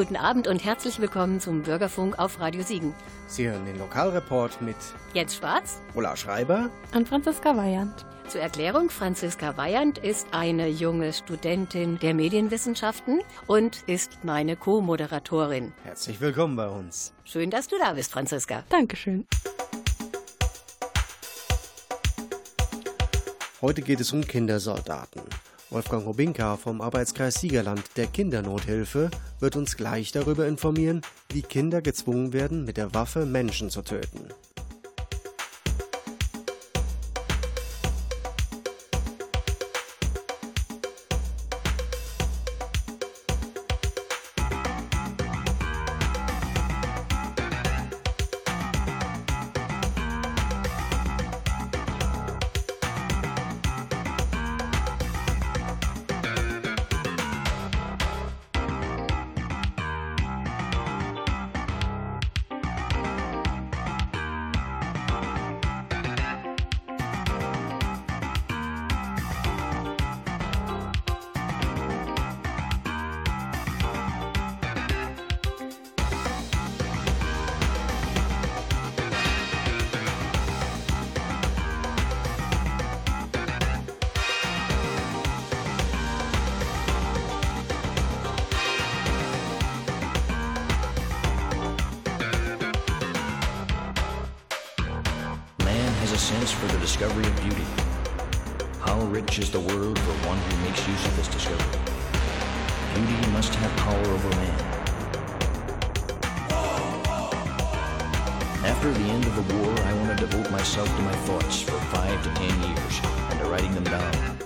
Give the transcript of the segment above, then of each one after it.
guten Abend und herzlich willkommen zum Bürgerfunk auf Radio Siegen. Sie hören den Lokalreport mit Jens Schwarz, Ulla Schreiber und Franziska Weyand. Zur Erklärung, Franziska Weyand ist eine junge Studentin der Medienwissenschaften und ist meine Co-Moderatorin. Herzlich willkommen bei uns. Schön, dass du da bist, Franziska. Dankeschön. Heute geht es um Kindersoldaten. Wolfgang Robinka vom Arbeitskreis Siegerland der Kindernothilfe wird uns gleich darüber informieren, wie Kinder gezwungen werden, mit der Waffe Menschen zu töten. Sense for the discovery of beauty. How rich is the world for one who makes use of this discovery. Beauty must have power over man. After the end of the war, I want to devote myself to my thoughts for five to ten years and to writing them down.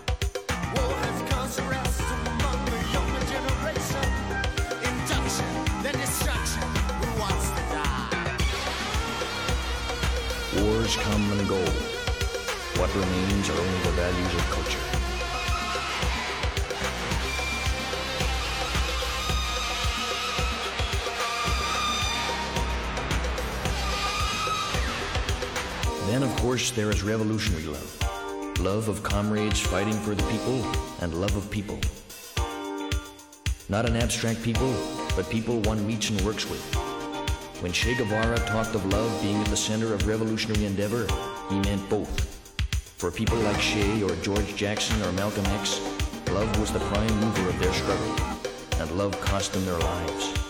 And go. What remains are only the values of culture. Then, of course, there is revolutionary love. Love of comrades fighting for the people and love of people. Not an abstract people, but people one meets and works with. When Che Guevara talked of love being at the center of revolutionary endeavor, he meant both. For people like Che or George Jackson or Malcolm X, love was the prime mover of their struggle, and love cost them their lives.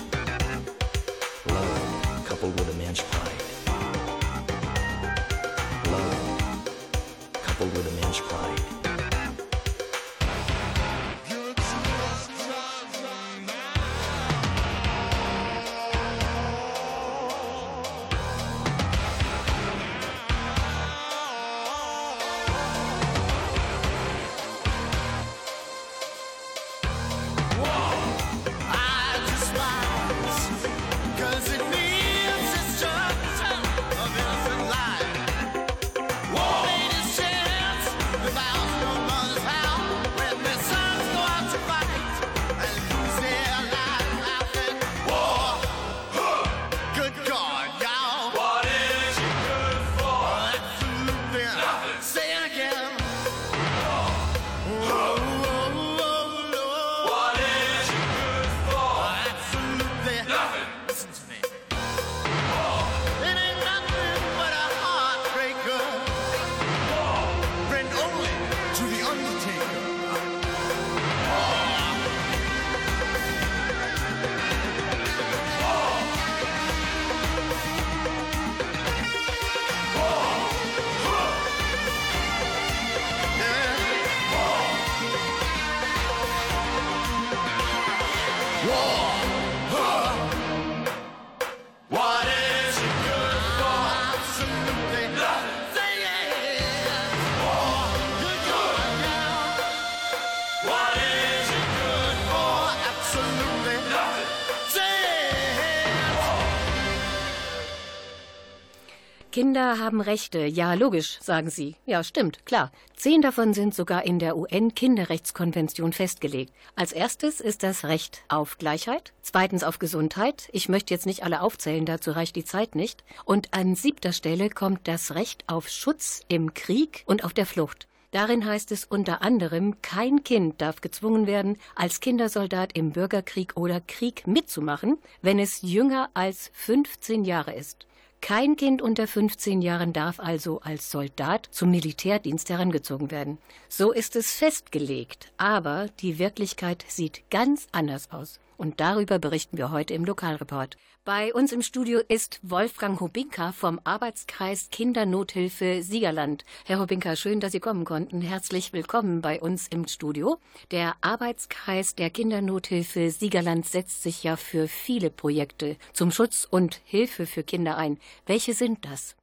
Kinder haben Rechte. Ja, logisch, sagen Sie. Ja, stimmt, klar. Zehn davon sind sogar in der UN-Kinderrechtskonvention festgelegt. Als erstes ist das Recht auf Gleichheit, zweitens auf Gesundheit. Ich möchte jetzt nicht alle aufzählen, dazu reicht die Zeit nicht. Und an siebter Stelle kommt das Recht auf Schutz im Krieg und auf der Flucht. Darin heißt es unter anderem, kein Kind darf gezwungen werden, als Kindersoldat im Bürgerkrieg oder Krieg mitzumachen, wenn es jünger als 15 Jahre ist. Kein Kind unter 15 Jahren darf also als Soldat zum Militärdienst herangezogen werden. So ist es festgelegt, aber die Wirklichkeit sieht ganz anders aus. Und darüber berichten wir heute im Lokalreport. Bei uns im Studio ist Wolfgang Hubinka vom Arbeitskreis Kindernothilfe Siegerland. Herr Hubinka, schön, dass Sie kommen konnten. Herzlich willkommen bei uns im Studio. Der Arbeitskreis der Kindernothilfe Siegerland setzt sich ja für viele Projekte zum Schutz und Hilfe für Kinder ein. Welche sind das?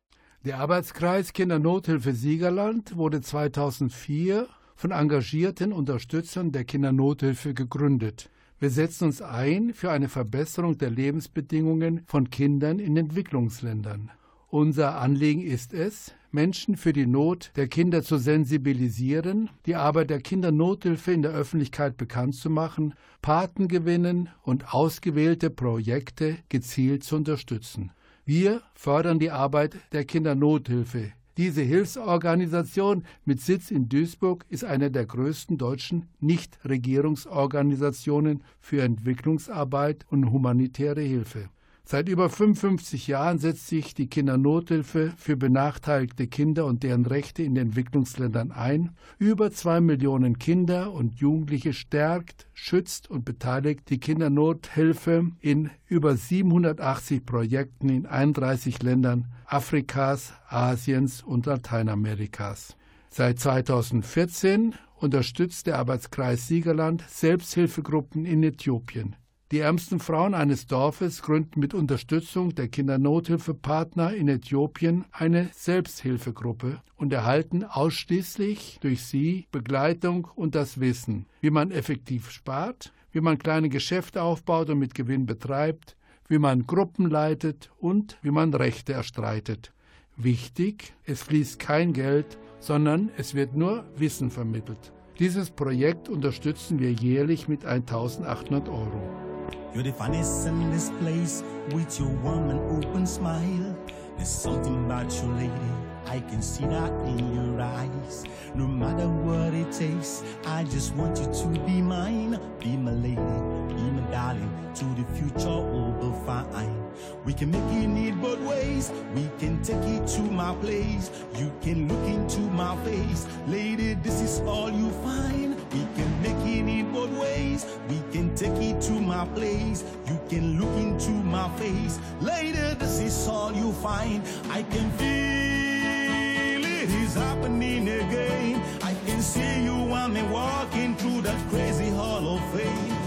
Der Arbeitskreis Kindernothilfe Siegerland wurde 2004 von engagierten Unterstützern der Kindernothilfe gegründet. Wir setzen uns ein für eine Verbesserung der Lebensbedingungen von Kindern in Entwicklungsländern. Unser Anliegen ist es, Menschen für die Not der Kinder zu sensibilisieren, die Arbeit der Kindernothilfe in der Öffentlichkeit bekannt zu machen, Paten gewinnen und ausgewählte Projekte gezielt zu unterstützen. Wir fördern die Arbeit der Kindernothilfe, diese Hilfsorganisation mit Sitz in Duisburg ist eine der größten deutschen Nichtregierungsorganisationen für Entwicklungsarbeit und humanitäre Hilfe. Seit über 55 Jahren setzt sich die Kindernothilfe für benachteiligte Kinder und deren Rechte in Entwicklungsländern ein. Über zwei Millionen Kinder und Jugendliche stärkt, schützt und beteiligt die Kindernothilfe in über 780 Projekten in 31 Ländern Afrikas, Asiens und Lateinamerikas. Seit 2014 unterstützt der Arbeitskreis Siegerland Selbsthilfegruppen in Äthiopien. Die ärmsten Frauen eines Dorfes gründen mit Unterstützung der Kindernothilfepartner in Äthiopien eine Selbsthilfegruppe und erhalten ausschließlich durch sie Begleitung und das Wissen, wie man effektiv spart, wie man kleine Geschäfte aufbaut und mit Gewinn betreibt, wie man Gruppen leitet und wie man Rechte erstreitet. Wichtig, es fließt kein Geld, sondern es wird nur Wissen vermittelt. Dieses Projekt unterstützen wir jährlich mit 1800 Euro. You're the finest in this place with your warm and open smile. There's something about you, lady. I can see that in your eyes. No matter what it takes, I just want you to be mine. Be my lady, be my darling. To the future, will be fine. We can make it in both ways. We can take it to my place. You can look into my face. Lady, this is all you find. We can make it in both ways. We can take it to my place. You can look into my face. Lady, this is all you find. I can feel it is happening again. I can see you and me walking through that crazy hall of fame.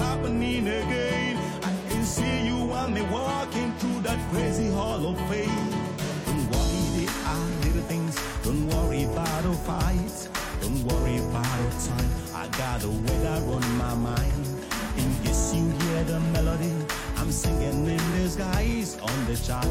Happening again. I can see you and me walking through that crazy hall of fame. Don't worry, they are little things. Don't worry about the fights. Don't worry about the time. I got a weather on my mind. In case you hear the melody, I'm singing in disguise on the chart.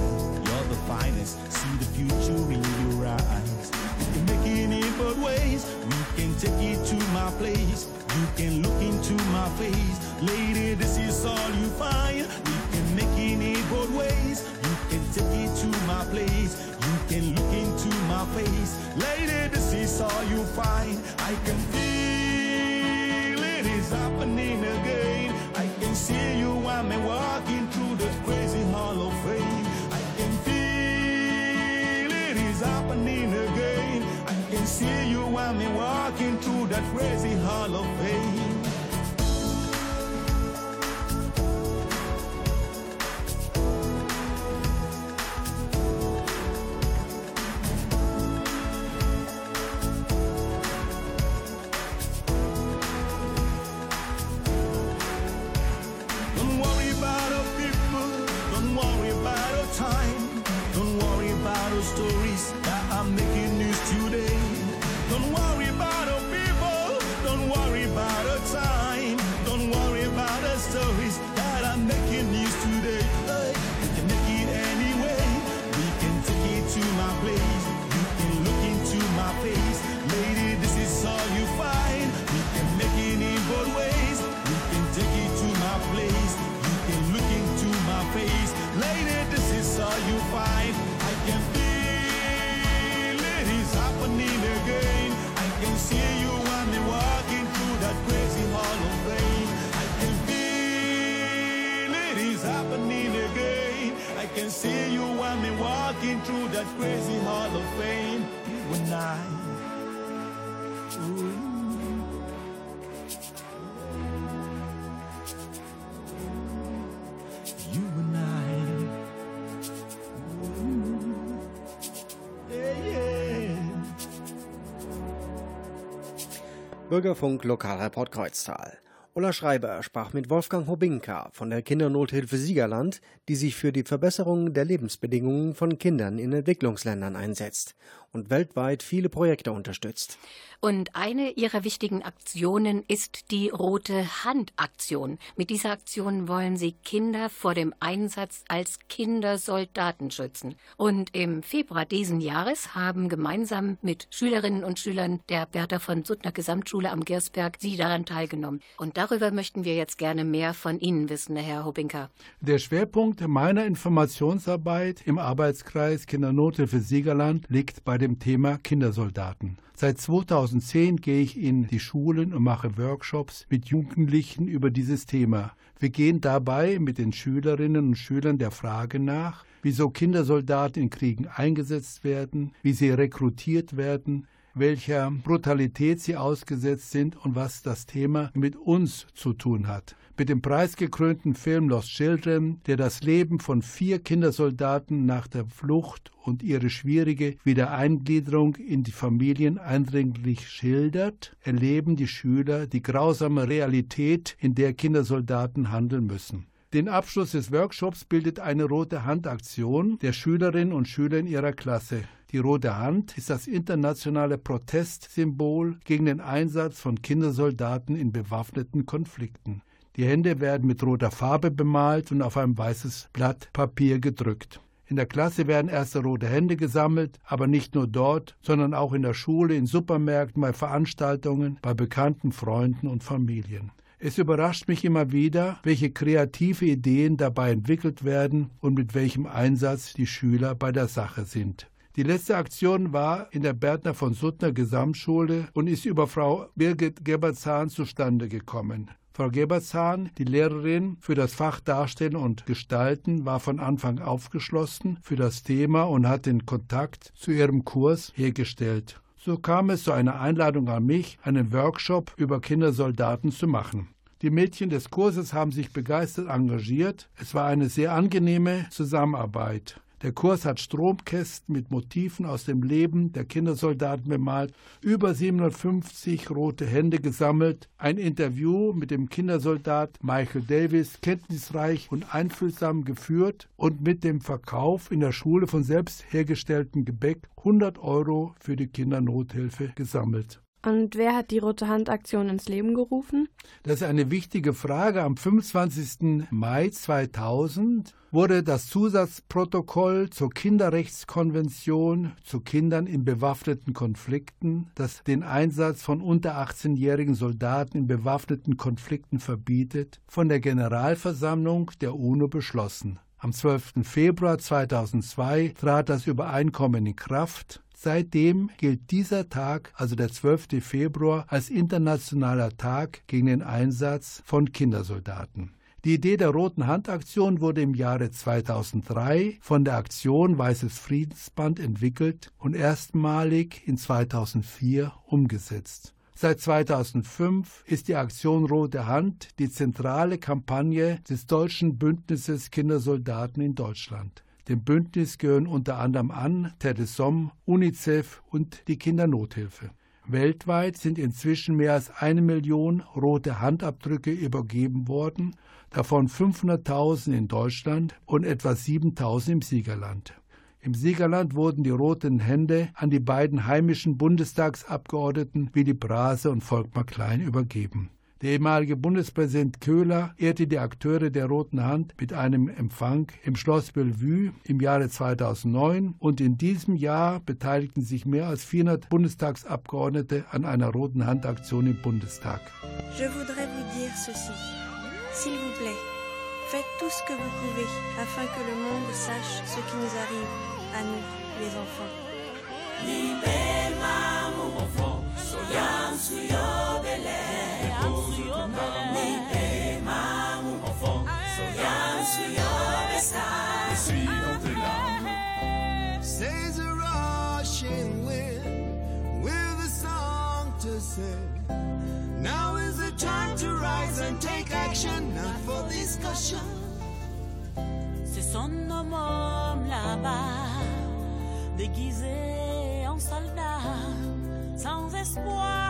You're the finest. See the future in your eyes. We can make it both ways. We can take it to my place. You can look into my face. Lady, this is all you find. We can make it both ways. You can take it to my place. You can look into my face. Lady, this is all you find. I can feel it is happening again. I can see you me walking see you while me walking through that crazy hall of fame. Bürgerfunk Lokalreport Kreuztal. Ulla Schreiber sprach mit Wolfgang Hobinka von der Kindernothilfe Siegerland, die sich für die Verbesserung der Lebensbedingungen von Kindern in Entwicklungsländern einsetzt und weltweit viele Projekte unterstützt. Und eine ihrer wichtigen Aktionen ist die Rote Hand Aktion. Mit dieser Aktion wollen sie Kinder vor dem Einsatz als Kindersoldaten schützen. Und im Februar diesen Jahres haben gemeinsam mit Schülerinnen und Schülern der Bertha von Suttner Gesamtschule am Gersberg sie daran teilgenommen. Und darüber möchten wir jetzt gerne mehr von Ihnen wissen, Herr Hobinka. Der Schwerpunkt meiner Informationsarbeit im Arbeitskreis Kindernothilfe Siegerland liegt bei dem Thema Kindersoldaten. Seit 2010 gehe ich in die Schulen und mache Workshops mit Jugendlichen über dieses Thema. Wir gehen dabei mit den Schülerinnen und Schülern der Frage nach, wieso Kindersoldaten in Kriegen eingesetzt werden, wie sie rekrutiert werden, welcher Brutalität sie ausgesetzt sind und was das Thema mit uns zu tun hat. Mit dem preisgekrönten Film Lost Children, der das Leben von vier Kindersoldaten nach der Flucht und ihre schwierige Wiedereingliederung in die Familien eindringlich schildert, erleben die Schüler die grausame Realität, in der Kindersoldaten handeln müssen. Den Abschluss des Workshops bildet eine rote Handaktion der Schülerinnen und Schüler in ihrer Klasse. Die rote Hand ist das internationale Protestsymbol gegen den Einsatz von Kindersoldaten in bewaffneten Konflikten. Die Hände werden mit roter Farbe bemalt und auf ein weißes Blatt Papier gedrückt. In der Klasse werden erste rote Hände gesammelt, aber nicht nur dort, sondern auch in der Schule, in Supermärkten, bei Veranstaltungen, bei bekannten Freunden und Familien. Es überrascht mich immer wieder, welche kreative Ideen dabei entwickelt werden und mit welchem Einsatz die Schüler bei der Sache sind. Die letzte Aktion war in der Bertner von Suttner Gesamtschule und ist über Frau Birgit Geberzahn zustande gekommen. Frau Geberzahn, die Lehrerin für das Fach Darstellen und Gestalten, war von Anfang aufgeschlossen für das Thema und hat den Kontakt zu ihrem Kurs hergestellt. So kam es zu einer Einladung an mich, einen Workshop über Kindersoldaten zu machen. Die Mädchen des Kurses haben sich begeistert engagiert. Es war eine sehr angenehme Zusammenarbeit. Der Kurs hat Stromkästen mit Motiven aus dem Leben der Kindersoldaten bemalt, über 750 rote Hände gesammelt, ein Interview mit dem Kindersoldat Michael Davis kenntnisreich und einfühlsam geführt und mit dem Verkauf in der Schule von selbst hergestelltem Gebäck 100 Euro für die Kindernothilfe gesammelt. Und wer hat die Rote Hand Aktion ins Leben gerufen? Das ist eine wichtige Frage. Am 25. Mai 2000 wurde das Zusatzprotokoll zur Kinderrechtskonvention zu Kindern in bewaffneten Konflikten, das den Einsatz von unter 18-jährigen Soldaten in bewaffneten Konflikten verbietet, von der Generalversammlung der UNO beschlossen. Am 12. Februar 2002 trat das Übereinkommen in Kraft. Seitdem gilt dieser Tag, also der 12. Februar, als internationaler Tag gegen den Einsatz von Kindersoldaten. Die Idee der Roten Hand-Aktion wurde im Jahre 2003 von der Aktion Weißes Friedensband entwickelt und erstmalig in 2004 umgesetzt. Seit 2005 ist die Aktion Rote Hand die zentrale Kampagne des deutschen Bündnisses Kindersoldaten in Deutschland. Dem Bündnis gehören unter anderem an Telesom, UNICEF und die Kindernothilfe. Weltweit sind inzwischen mehr als eine Million rote Handabdrücke übergeben worden, davon 500.000 in Deutschland und etwa 7.000 im Siegerland. Im Siegerland wurden die roten Hände an die beiden heimischen Bundestagsabgeordneten Willy Brase und Volkmar Klein übergeben. Der ehemalige Bundespräsident Köhler ehrte die Akteure der Roten Hand mit einem Empfang im Schloss Bellevue im Jahre 2009 und in diesem Jahr beteiligten sich mehr als 400 Bundestagsabgeordnete an einer Roten Hand Aktion im Bundestag. Je voudrais vous dire ceci. S'il vous plaît, faites tout ce que vous pouvez afin que le monde sache ce qui nous arrive à nous, les enfants. Says song. Now is the time to rise and take action, not for discussion. C'est son homme là-bas, déguisé en soldat, sans espoir,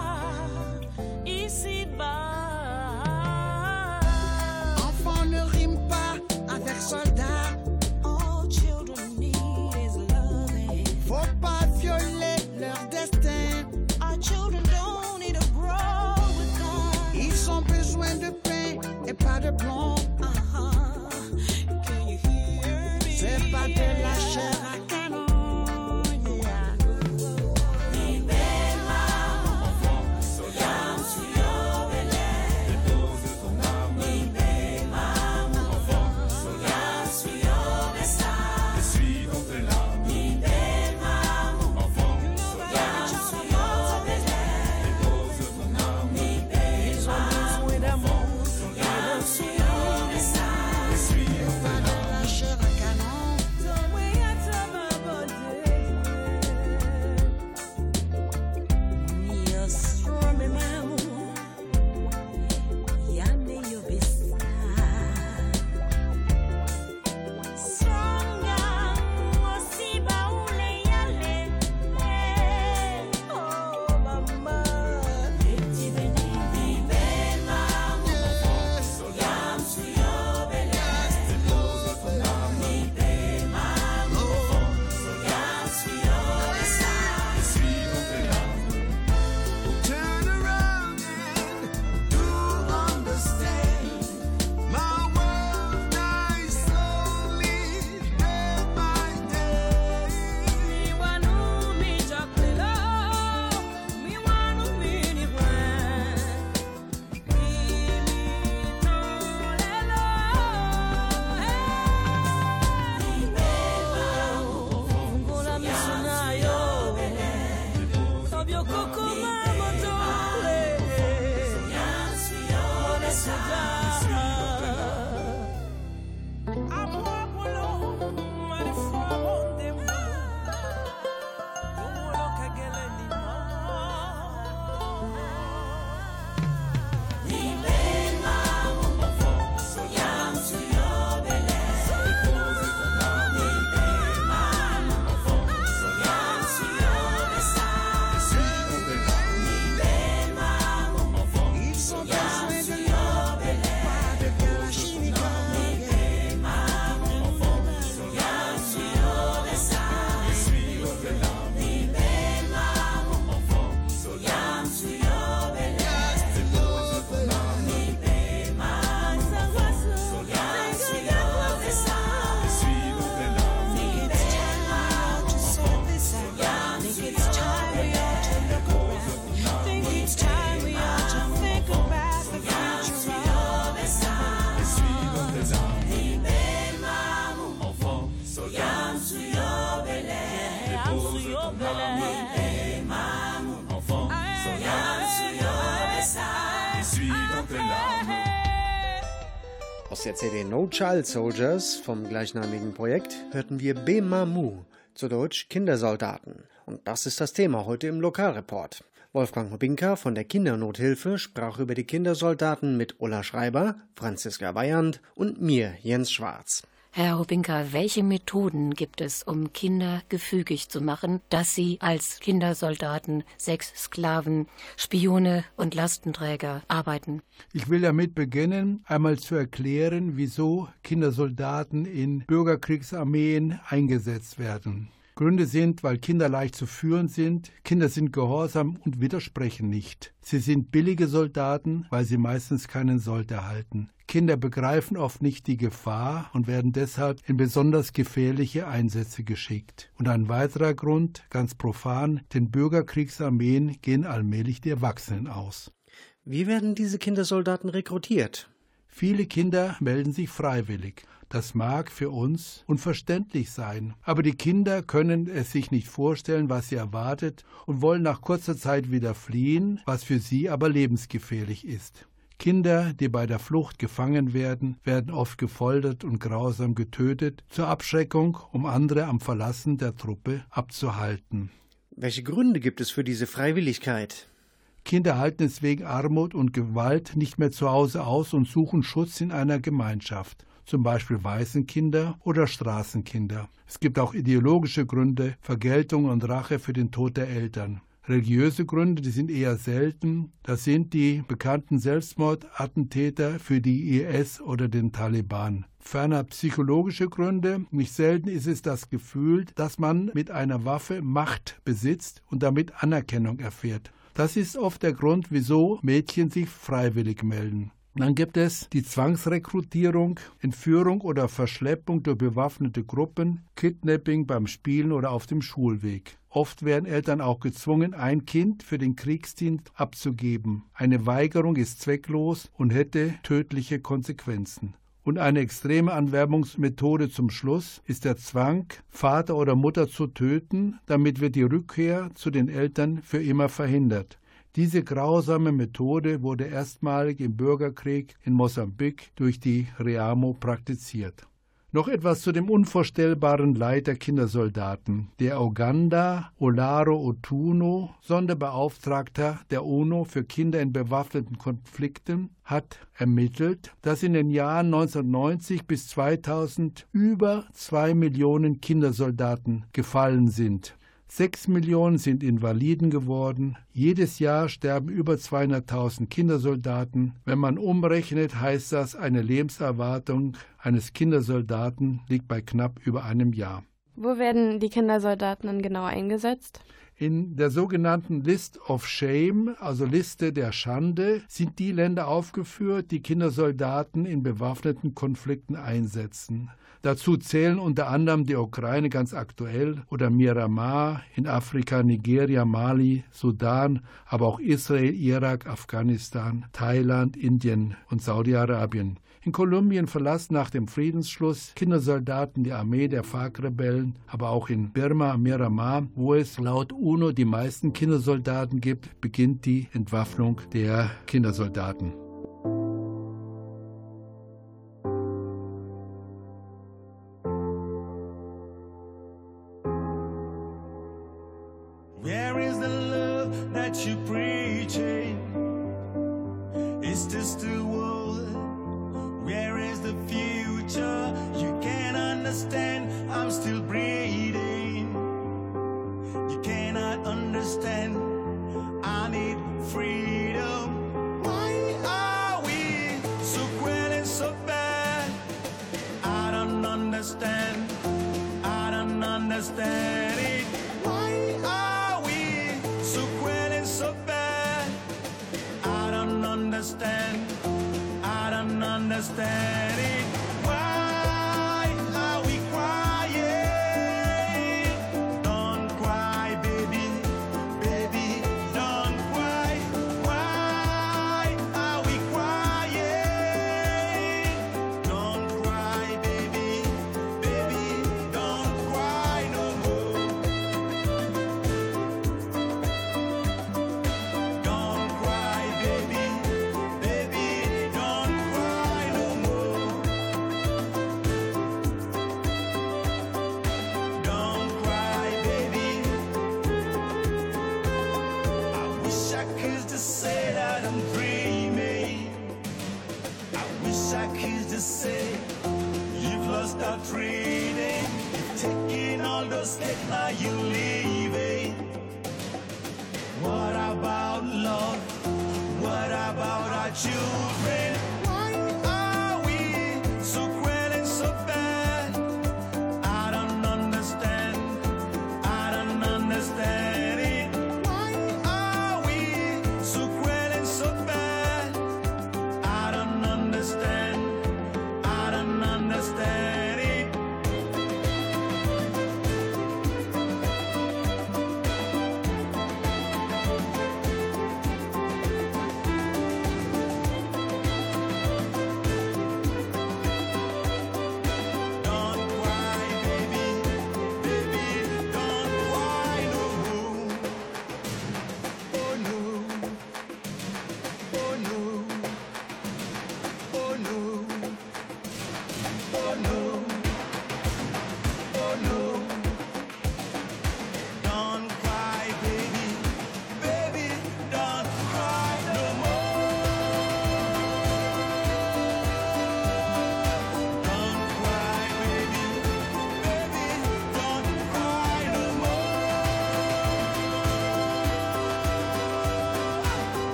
diplôme Aus der CD No Child Soldiers vom gleichnamigen Projekt hörten wir Bemamu, zu Deutsch Kindersoldaten. Und das ist das Thema heute im Lokalreport. Wolfgang Hobinka von der Kindernothilfe sprach über die Kindersoldaten mit Ulla Schreiber, Franziska Weyand und mir, Jens Schwarz. Herr Hobinka, welche Methoden gibt es, um Kinder gefügig zu machen, dass sie als Kindersoldaten, Sexsklaven, Spione und Lastenträger arbeiten? Ich will damit beginnen, einmal zu erklären, wieso Kindersoldaten in Bürgerkriegsarmeen eingesetzt werden. Gründe sind, weil Kinder leicht zu führen sind, Kinder sind gehorsam und widersprechen nicht. Sie sind billige Soldaten, weil sie meistens keinen Sold erhalten. Kinder begreifen oft nicht die Gefahr und werden deshalb in besonders gefährliche Einsätze geschickt. Und ein weiterer Grund, ganz profan, den Bürgerkriegsarmeen gehen allmählich die Erwachsenen aus. Wie werden diese Kindersoldaten rekrutiert? Viele Kinder melden sich freiwillig. Das mag für uns unverständlich sein, aber die Kinder können es sich nicht vorstellen, was sie erwartet und wollen nach kurzer Zeit wieder fliehen, was für sie aber lebensgefährlich ist. Kinder, die bei der Flucht gefangen werden, werden oft gefoltert und grausam getötet, zur Abschreckung, um andere am Verlassen der Truppe abzuhalten. Welche Gründe gibt es für diese Freiwilligkeit? Kinder halten es wegen Armut und Gewalt nicht mehr zu Hause aus und suchen Schutz in einer Gemeinschaft, zum Beispiel Waisenkinder oder Straßenkinder. Es gibt auch ideologische Gründe, Vergeltung und Rache für den Tod der Eltern. Religiöse Gründe, die sind eher selten. Das sind die bekannten Selbstmordattentäter für die IS oder den Taliban. Ferner psychologische Gründe. Nicht selten ist es das Gefühl, dass man mit einer Waffe Macht besitzt und damit Anerkennung erfährt. Das ist oft der Grund, wieso Mädchen sich freiwillig melden. Dann gibt es die Zwangsrekrutierung, Entführung oder Verschleppung durch bewaffnete Gruppen, Kidnapping beim Spielen oder auf dem Schulweg. Oft werden Eltern auch gezwungen, ein Kind für den Kriegsdienst abzugeben. Eine Weigerung ist zwecklos und hätte tödliche Konsequenzen. Und eine extreme Anwerbungsmethode zum Schluss ist der Zwang, Vater oder Mutter zu töten, damit wird die Rückkehr zu den Eltern für immer verhindert. Diese grausame Methode wurde erstmalig im Bürgerkrieg in Mosambik durch die Reamo praktiziert. Noch etwas zu dem unvorstellbaren Leid der Kindersoldaten. Der Uganda Olaro Otuno, Sonderbeauftragter der UNO für Kinder in bewaffneten Konflikten, hat ermittelt, dass in den Jahren 1990 bis 2000 über zwei Millionen Kindersoldaten gefallen sind. Sechs Millionen sind Invaliden geworden. Jedes Jahr sterben über 200.000 Kindersoldaten. Wenn man umrechnet, heißt das, eine Lebenserwartung eines Kindersoldaten liegt bei knapp über einem Jahr. Wo werden die Kindersoldaten dann genau eingesetzt? In der sogenannten List of Shame, also Liste der Schande, sind die Länder aufgeführt, die Kindersoldaten in bewaffneten Konflikten einsetzen. Dazu zählen unter anderem die Ukraine ganz aktuell oder Myanmar in Afrika, Nigeria, Mali, Sudan, aber auch Israel, Irak, Afghanistan, Thailand, Indien und Saudi-Arabien. In Kolumbien verlassen nach dem Friedensschluss Kindersoldaten die Armee der FARC-Rebellen, aber auch in Birma, Myanmar, wo es laut UNO die meisten Kindersoldaten gibt, beginnt die Entwaffnung der Kindersoldaten. I'm dreaming. I wish I could just say you've lost that reading. You've taken all those steps, now you're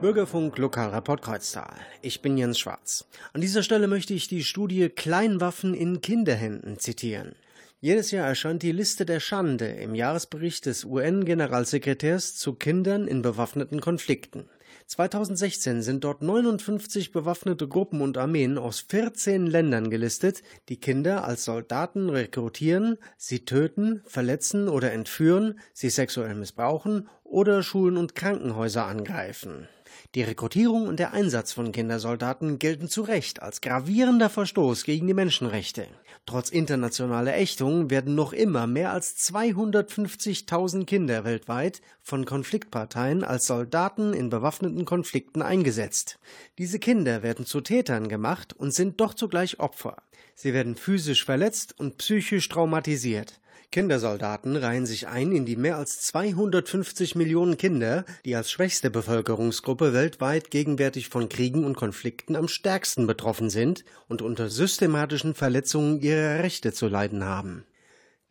Bürgerfunk Lokalreport Kreuztal. Ich bin Jens Schwarz. An dieser Stelle möchte ich die Studie Kleinwaffen in Kinderhänden zitieren. Jedes Jahr erscheint die Liste der Schande im Jahresbericht des UN-Generalsekretärs zu Kindern in bewaffneten Konflikten. 2016 sind dort 59 bewaffnete Gruppen und Armeen aus 14 Ländern gelistet, die Kinder als Soldaten rekrutieren, sie töten, verletzen oder entführen, sie sexuell missbrauchen oder Schulen und Krankenhäuser angreifen. Die Rekrutierung und der Einsatz von Kindersoldaten gelten zu Recht als gravierender Verstoß gegen die Menschenrechte. Trotz internationaler Ächtung werden noch immer mehr als 250.000 Kinder weltweit von Konfliktparteien als Soldaten in bewaffneten Konflikten eingesetzt. Diese Kinder werden zu Tätern gemacht und sind doch zugleich Opfer. Sie werden physisch verletzt und psychisch traumatisiert. Kindersoldaten reihen sich ein in die mehr als 250 Millionen Kinder, die als schwächste Bevölkerungsgruppe weltweit gegenwärtig von Kriegen und Konflikten am stärksten betroffen sind und unter systematischen Verletzungen ihrer Rechte zu leiden haben.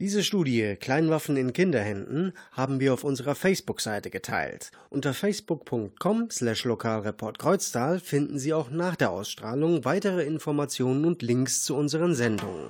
Diese Studie Kleinwaffen in Kinderhänden haben wir auf unserer Facebook-Seite geteilt. Unter facebook.com slash Lokalreport Kreuztal finden Sie auch nach der Ausstrahlung weitere Informationen und Links zu unseren Sendungen.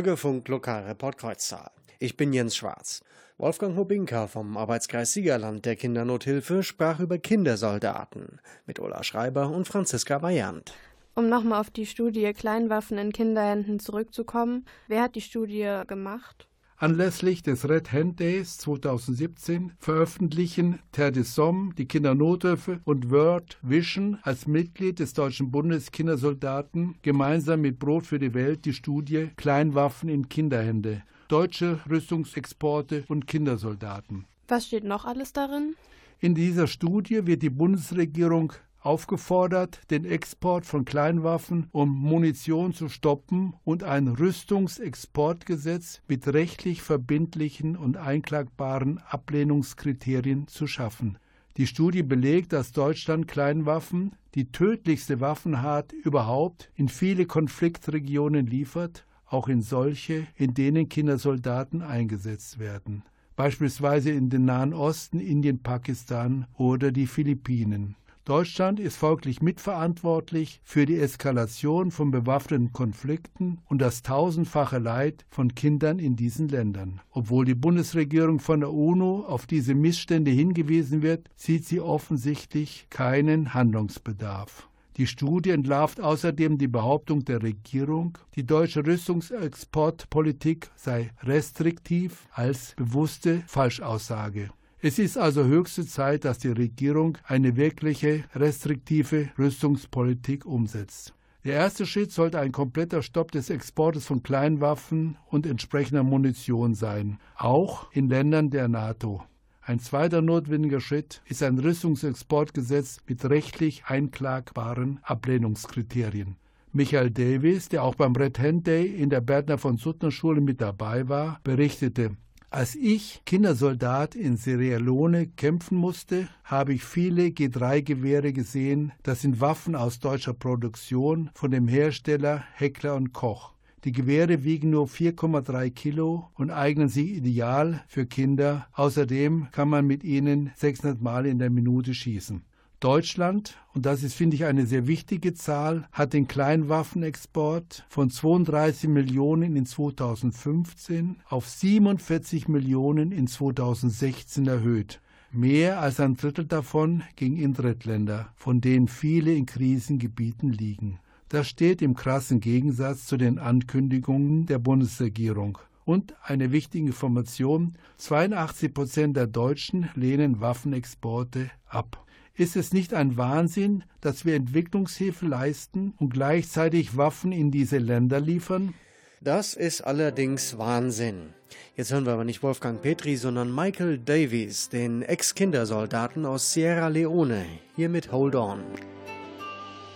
Bürgerfunk Lokalreport Kreuztal. Ich bin Jens Schwarz. Wolfgang Hobinka vom Arbeitskreis Siegerland der Kindernothilfe sprach über Kindersoldaten mit Ulla Schreiber und Franziska Bayant. Um nochmal auf die Studie Kleinwaffen in Kinderhänden zurückzukommen, wer hat die Studie gemacht? Anlässlich des Red Hand Days 2017 veröffentlichen Terre de Somme, die Kindernothilfe und World Vision als Mitglied des Deutschen Bundes Kindersoldaten gemeinsam mit Brot für die Welt die Studie Kleinwaffen in Kinderhände. Deutsche Rüstungsexporte und Kindersoldaten. Was steht noch alles darin? In dieser Studie wird die Bundesregierung aufgefordert, den Export von Kleinwaffen um Munition zu stoppen und ein Rüstungsexportgesetz mit rechtlich verbindlichen und einklagbaren Ablehnungskriterien zu schaffen. Die Studie belegt, dass Deutschland Kleinwaffen, die tödlichste Waffenart überhaupt, in viele Konfliktregionen liefert, auch in solche, in denen Kindersoldaten eingesetzt werden, beispielsweise in den Nahen Osten, Indien, Pakistan oder die Philippinen. Deutschland ist folglich mitverantwortlich für die Eskalation von bewaffneten Konflikten und das tausendfache Leid von Kindern in diesen Ländern. Obwohl die Bundesregierung von der UNO auf diese Missstände hingewiesen wird, sieht sie offensichtlich keinen Handlungsbedarf. Die Studie entlarvt außerdem die Behauptung der Regierung, die deutsche Rüstungsexportpolitik sei restriktiv als bewusste Falschaussage. Es ist also höchste Zeit, dass die Regierung eine wirkliche restriktive Rüstungspolitik umsetzt. Der erste Schritt sollte ein kompletter Stopp des Exportes von Kleinwaffen und entsprechender Munition sein, auch in Ländern der NATO. Ein zweiter notwendiger Schritt ist ein Rüstungsexportgesetz mit rechtlich einklagbaren Ablehnungskriterien. Michael Davis, der auch beim Red Hand Day in der Bertner von Suttner Schule mit dabei war, berichtete, als ich Kindersoldat in Sierra Leone kämpfen musste, habe ich viele G3-Gewehre gesehen. Das sind Waffen aus deutscher Produktion von dem Hersteller Heckler und Koch. Die Gewehre wiegen nur 4,3 Kilo und eignen sich ideal für Kinder. Außerdem kann man mit ihnen 600 Mal in der Minute schießen. Deutschland, und das ist, finde ich, eine sehr wichtige Zahl, hat den Kleinwaffenexport von 32 Millionen in 2015 auf 47 Millionen in 2016 erhöht. Mehr als ein Drittel davon ging in Drittländer, von denen viele in Krisengebieten liegen. Das steht im krassen Gegensatz zu den Ankündigungen der Bundesregierung. Und eine wichtige Information, 82 Prozent der Deutschen lehnen Waffenexporte ab. Ist es nicht ein Wahnsinn, dass wir Entwicklungshilfe leisten und gleichzeitig Waffen in diese Länder liefern? Das ist allerdings Wahnsinn. Jetzt hören wir aber nicht Wolfgang Petri, sondern Michael Davies, den Ex-Kindersoldaten aus Sierra Leone, hier mit Hold On.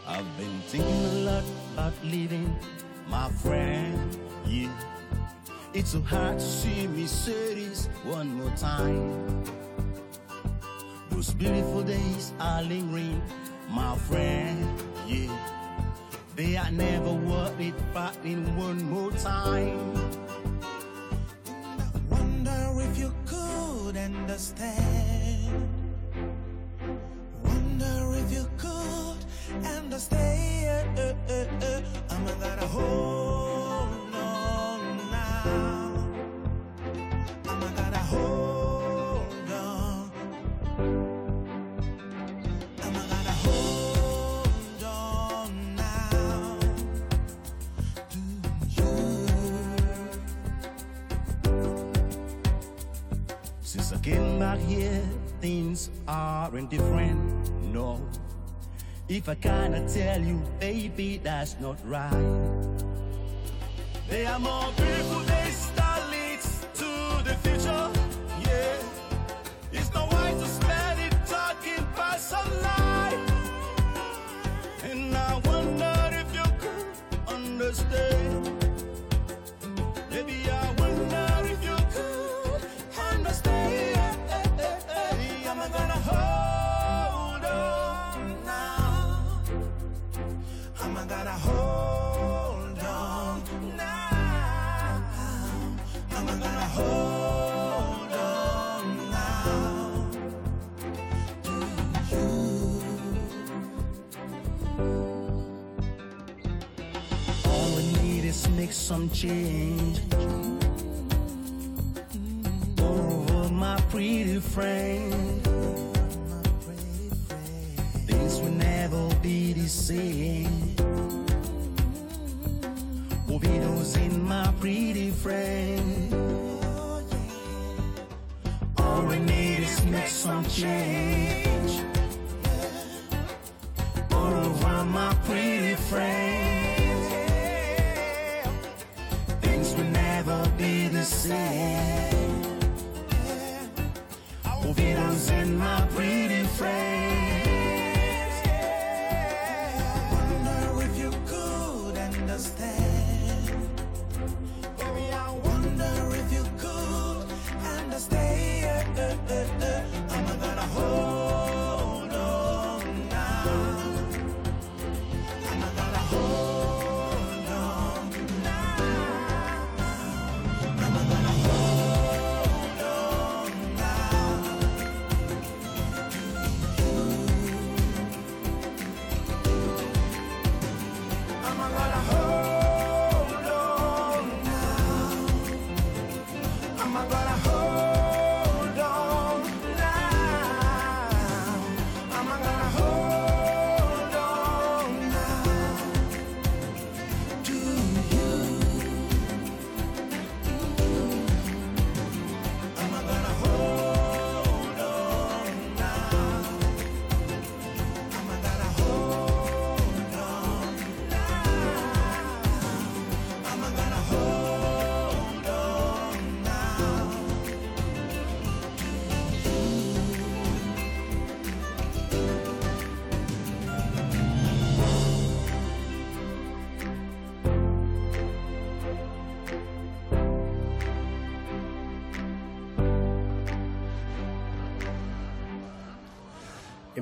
I've been thinking a lot about leaving my friend, yeah. It's so hard to see me say this one more time. Those beautiful days are lingering, my friend, yeah. They are never worth it fighting one more time. I wonder if you could understand. Are indifferent, no. If I cannot tell you, baby, that's not right. There are more beautiful days that leads to the future, yeah. It's no wise to spend it talking about sunlight. And I wonder if you could understand. unchanged. Moreover, my pretty friend, things will never be the same. Will be those in my pretty friend. All we need is make some change. Over my pretty friend. Be the same. Auf Wiedersehen, my pretty friend.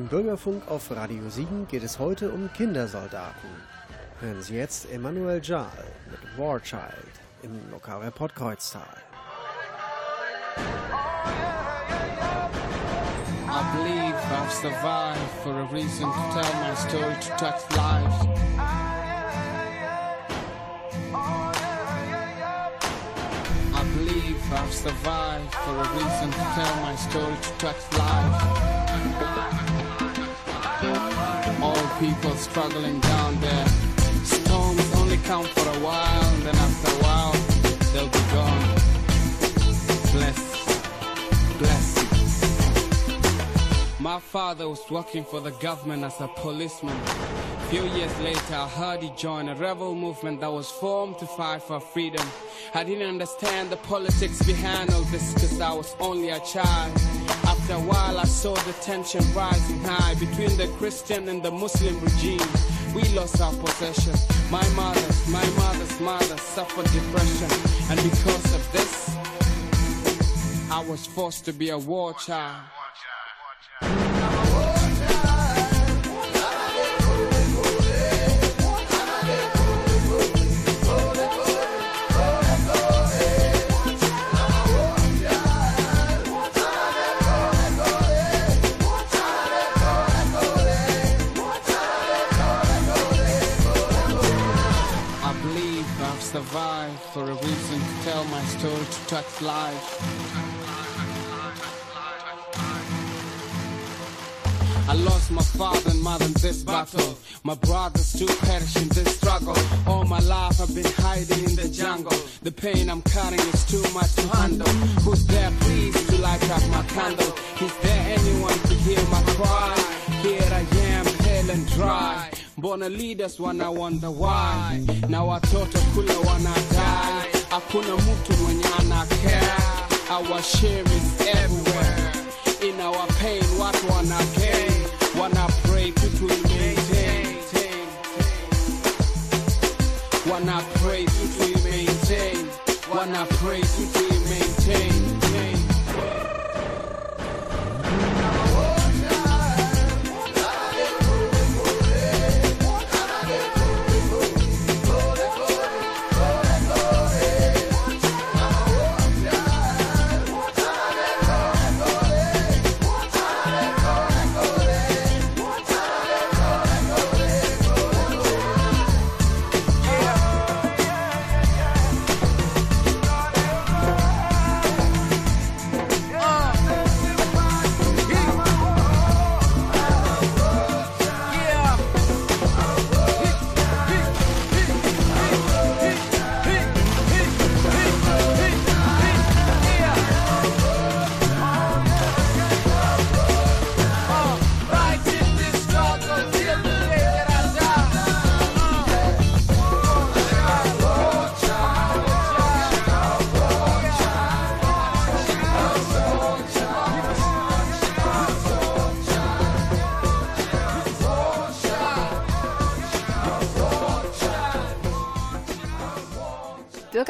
Im Bürgerfunk auf Radio Siegen geht es heute um Kindersoldaten. Hören Sie jetzt Emanuel Jahl mit War Child im Lokalreport Kreuztal. I believe I've survived for a reason to tell my story to touch lives. I believe I've survived for a reason to tell my story to touch lives. People struggling down there. Storms only come for a while, and then after a while, they'll be gone. Bless, bless. My father was working for the government as a policeman. Few years later, I heard he joined a rebel movement that was formed to fight for freedom. I didn't understand the politics behind all this because I was only a child. A while, I saw the tension rising high between the Christian and the Muslim regime. We lost our possession. My mother, my mother's mother suffered depression. And because of this, I was forced to be a war child. I believe I've survived for a reason to tell my story to touch lives. I lost my father and mother in this battle. My brothers too perish in this struggle. All my life I've been hiding in the jungle. The pain I'm carrying is too much to handle. Who's there, please, to light up my candle? Is there anyone to hear my cry? Here I am, pale and dry. Mbona leaders wana wonder why? Na watoto kule wanadai. Hakuna mtu mwenye care. Our shame is everywhere. In our pain, watu wana gain. Wanna pray to maintain. Wanna pray to maintain. Wanna pray to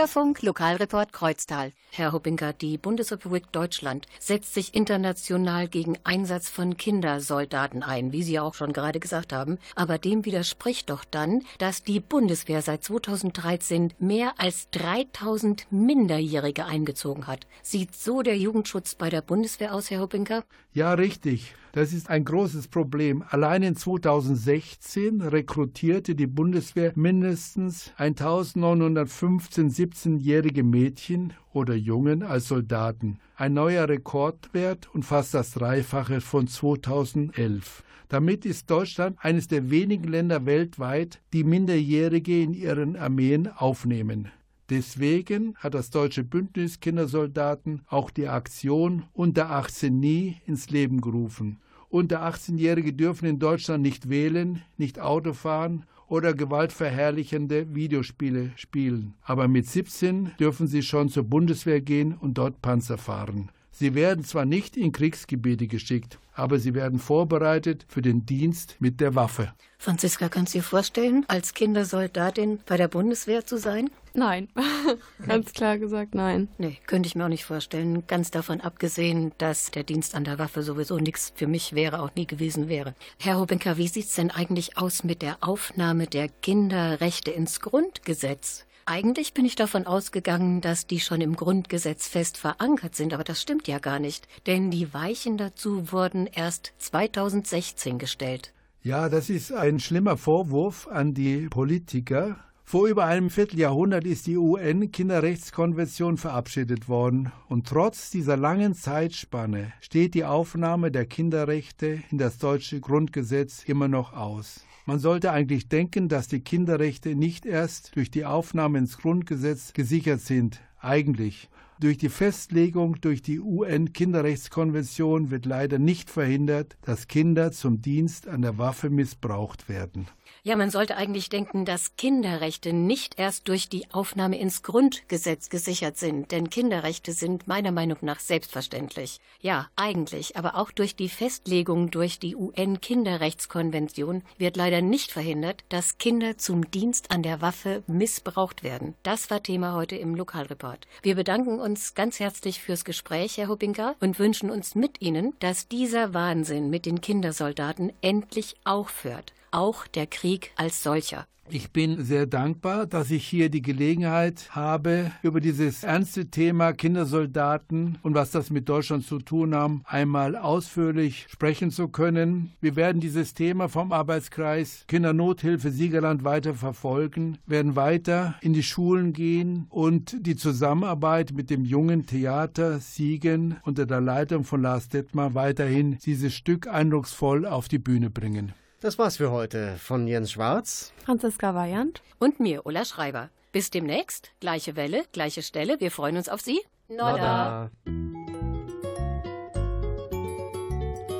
Bürgerfunk, Lokalreport Kreuztal. Herr Huppinger, die Bundesrepublik Deutschland setzt sich international gegen Einsatz von Kindersoldaten ein, wie Sie auch schon gerade gesagt haben. Aber dem widerspricht doch dann, dass die Bundeswehr seit 2013 mehr als 3000 Minderjährige eingezogen hat. Sieht so der Jugendschutz bei der Bundeswehr aus, Herr Huppinger? Ja, richtig. Das ist ein großes Problem. Allein in 2016 rekrutierte die Bundeswehr mindestens 1915 17-jährige Mädchen oder Jungen als Soldaten. Ein neuer Rekordwert und fast das Dreifache von 2011. Damit ist Deutschland eines der wenigen Länder weltweit, die Minderjährige in ihren Armeen aufnehmen. Deswegen hat das deutsche Bündnis Kindersoldaten auch die Aktion Unter 18 nie ins Leben gerufen. Unter 18-Jährige dürfen in Deutschland nicht wählen, nicht Auto fahren oder gewaltverherrlichende Videospiele spielen. Aber mit 17 dürfen sie schon zur Bundeswehr gehen und dort Panzer fahren. Sie werden zwar nicht in Kriegsgebiete geschickt, aber sie werden vorbereitet für den Dienst mit der Waffe. Franziska, kannst du dir vorstellen, als Kindersoldatin bei der Bundeswehr zu sein? Nein, ganz klar gesagt nein. Nee, könnte ich mir auch nicht vorstellen. Ganz davon abgesehen, dass der Dienst an der Waffe sowieso nichts für mich wäre, auch nie gewesen wäre. Herr Hobenker, wie sieht's denn eigentlich aus mit der Aufnahme der Kinderrechte ins Grundgesetz? Eigentlich bin ich davon ausgegangen, dass die schon im Grundgesetz fest verankert sind, aber das stimmt ja gar nicht, denn die Weichen dazu wurden erst 2016 gestellt. Ja, das ist ein schlimmer Vorwurf an die Politiker. Vor über einem Vierteljahrhundert ist die UN-Kinderrechtskonvention verabschiedet worden und trotz dieser langen Zeitspanne steht die Aufnahme der Kinderrechte in das deutsche Grundgesetz immer noch aus. Man sollte eigentlich denken, dass die Kinderrechte nicht erst durch die Aufnahme ins Grundgesetz gesichert sind. Eigentlich. Durch die Festlegung durch die UN-Kinderrechtskonvention wird leider nicht verhindert, dass Kinder zum Dienst an der Waffe missbraucht werden. Ja, man sollte eigentlich denken, dass Kinderrechte nicht erst durch die Aufnahme ins Grundgesetz gesichert sind, denn Kinderrechte sind meiner Meinung nach selbstverständlich. Ja, eigentlich, aber auch durch die Festlegung durch die UN-Kinderrechtskonvention wird leider nicht verhindert, dass Kinder zum Dienst an der Waffe missbraucht werden. Das war Thema heute im Lokalreport. Wir bedanken uns ganz herzlich fürs Gespräch, Herr Hubinka, und wünschen uns mit Ihnen, dass dieser Wahnsinn mit den Kindersoldaten endlich aufhört auch der Krieg als solcher. Ich bin sehr dankbar, dass ich hier die Gelegenheit habe, über dieses ernste Thema Kindersoldaten und was das mit Deutschland zu tun haben, einmal ausführlich sprechen zu können. Wir werden dieses Thema vom Arbeitskreis Kindernothilfe Siegerland weiter verfolgen, werden weiter in die Schulen gehen und die Zusammenarbeit mit dem jungen Theater Siegen unter der Leitung von Lars Detmar weiterhin dieses Stück eindrucksvoll auf die Bühne bringen. Das war's für heute von Jens Schwarz, Franziska Weyand und mir, Ulla Schreiber. Bis demnächst, gleiche Welle, gleiche Stelle. Wir freuen uns auf Sie. Nodda.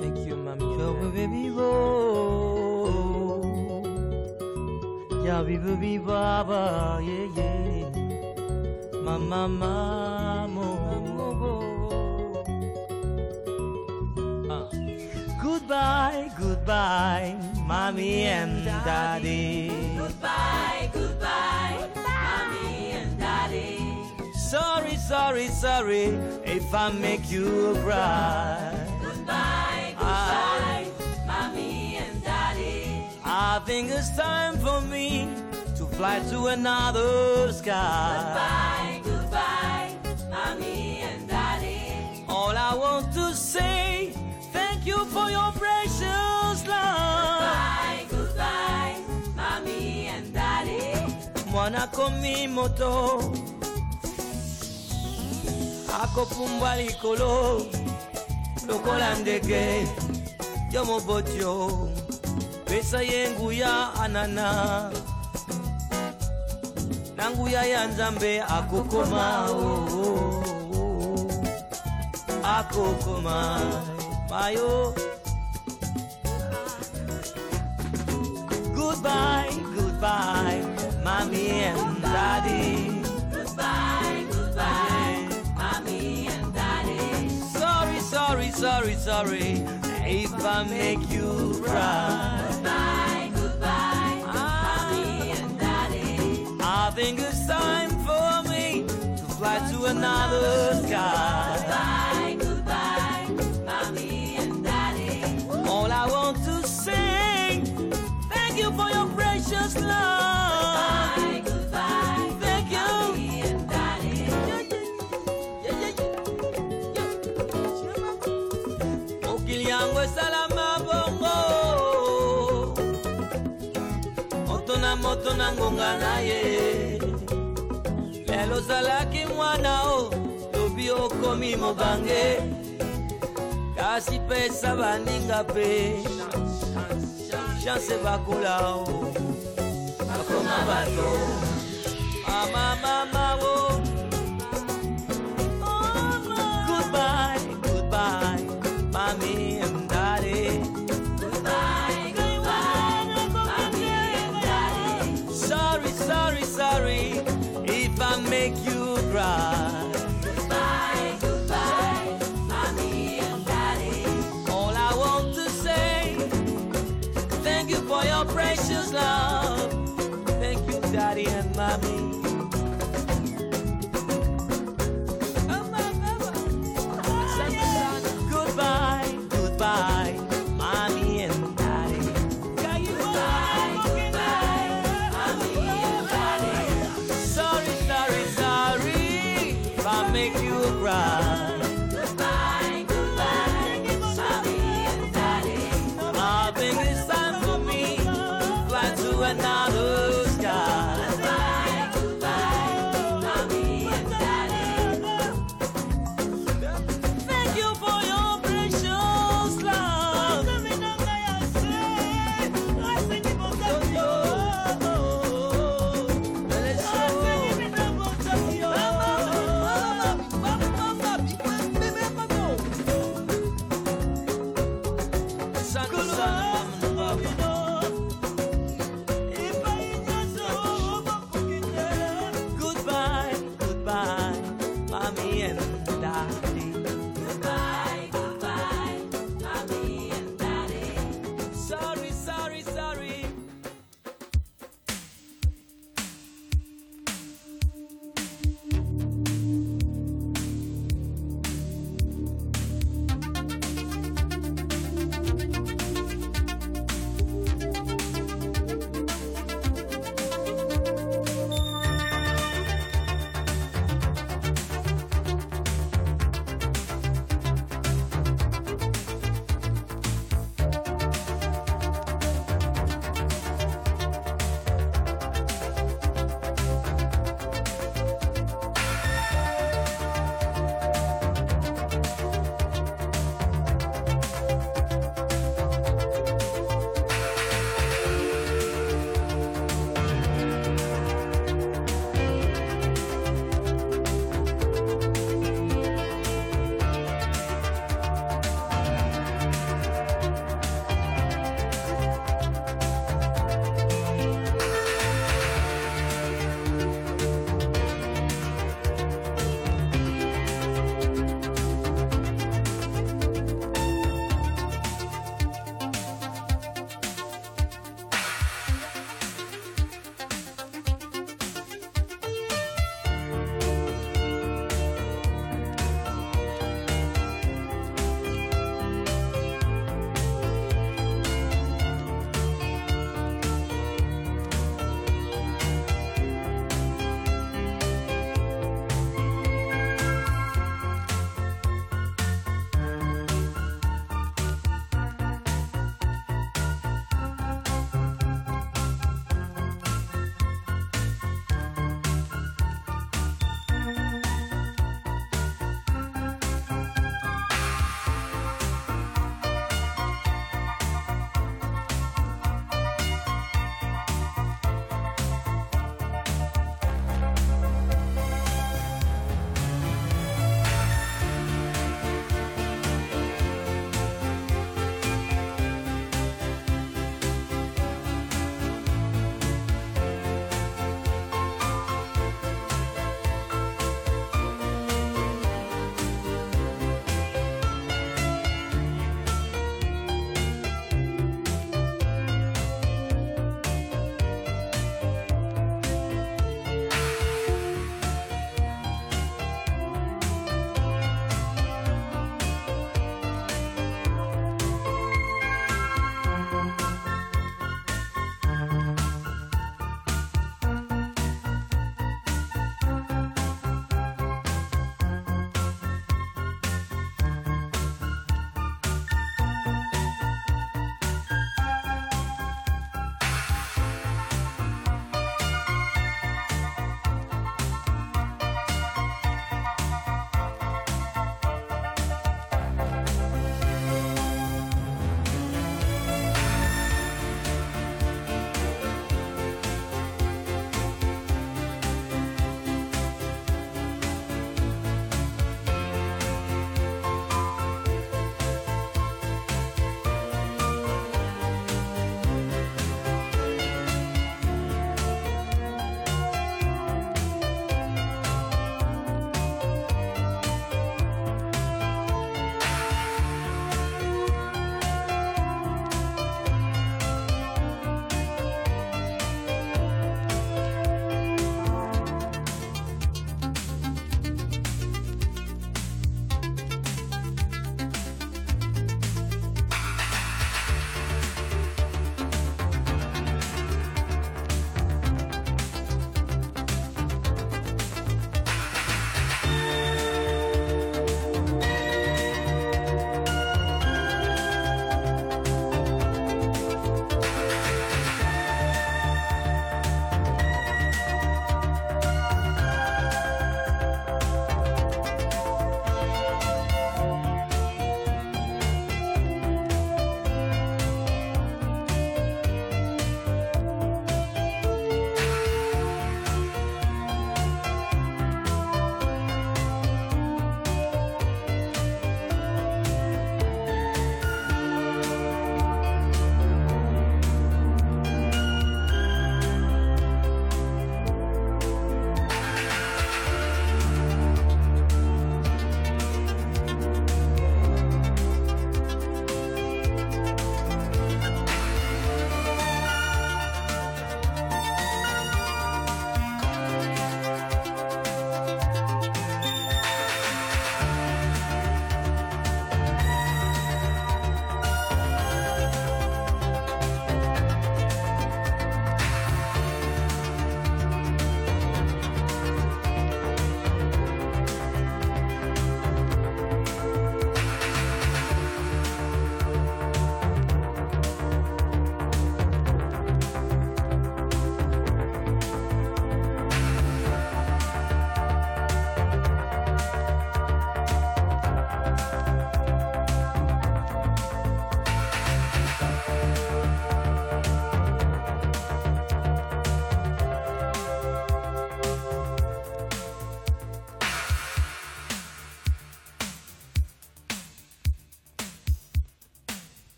Thank you, mami. Go, baby, go. Yeah, viva, viva, ba, yeah, yeah. Mama, mama, Goodbye, goodbye, mommy and daddy. Goodbye, goodbye, mommy and daddy. Sorry, sorry, sorry if I make you cry. Goodbye, goodbye, mommy and daddy. I think it's time for me to fly to another sky. Goodbye, goodbye, mommy and daddy. All I want to say, thank you for your precious love. Goodbye, goodbye, mommy and daddy. Mwana komi moto akopumbwa likolo lokola ndege yo mobotio pesa ye nguya anana na nguya ya nzambe akokoma oh, oh, oh. oh. akokoma Bye-o. Goodbye, goodbye, mommy and daddy. Goodbye, goodbye, mommy and daddy. Sorry, sorry, sorry, sorry, if I make you cry. Goodbye, goodbye, mommy and daddy. I think it's time for me to fly to another sky. Na ye. Lelo ozalaki mwana o lobi okomi mobange. Kasi pesa baninga mpe bakola o. Bato. O. Goodbye goodbye mommy sorry if i make you cry. Goodbye goodbye mommy and daddy. All i want to say thank you for your precious love. Thank you daddy and mommy